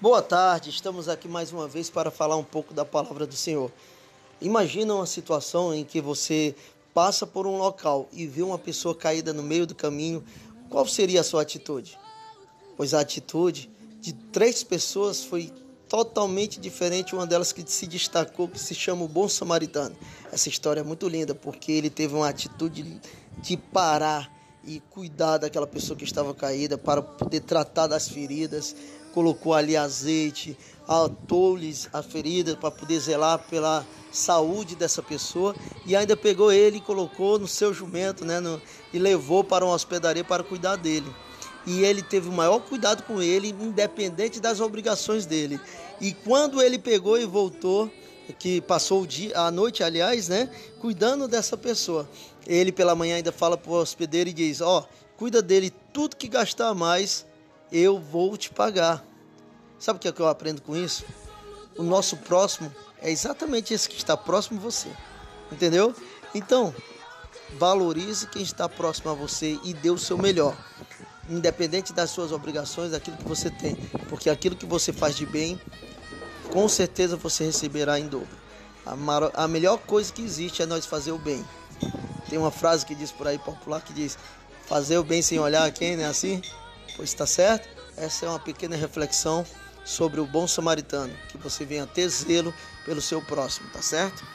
Boa tarde, estamos aqui mais uma vez para falar um pouco da palavra do Senhor. Imagina uma situação em que você passa por um local e vê uma pessoa caída no meio do caminho, qual seria a sua atitude? Pois a atitude de três pessoas foi totalmente diferente, uma delas que se destacou, que se chama o Bom Samaritano. Essa história é muito linda porque ele teve uma atitude de parar e cuidar daquela pessoa que estava caída para poder tratar das feridas, colocou ali azeite, atou-lhes a ferida para poder zelar pela saúde dessa pessoa e ainda pegou ele e colocou no seu jumento, né, no, e levou para uma hospedaria para cuidar dele. E ele teve o maior cuidado com ele, independente das obrigações dele. E quando ele pegou e voltou, que passou o dia, a noite, aliás, né, cuidando dessa pessoa. Ele pela manhã ainda fala para o hospedeiro e diz: "Ó, oh, cuida dele, tudo que gastar mais, eu vou te pagar". Sabe o que é que eu aprendo com isso? O nosso próximo é exatamente esse que está próximo a você. Entendeu? Então, valorize quem está próximo a você e dê o seu melhor. Independente das suas obrigações, daquilo que você tem. Porque aquilo que você faz de bem, com certeza você receberá em dobro. A, a melhor coisa que existe é nós fazer o bem. Tem uma frase que diz por aí popular que diz: fazer o bem sem olhar a quem, não é assim? Pois está certo? Essa é uma pequena reflexão sobre o bom samaritano, que você venha ter zelo pelo seu próximo, tá certo?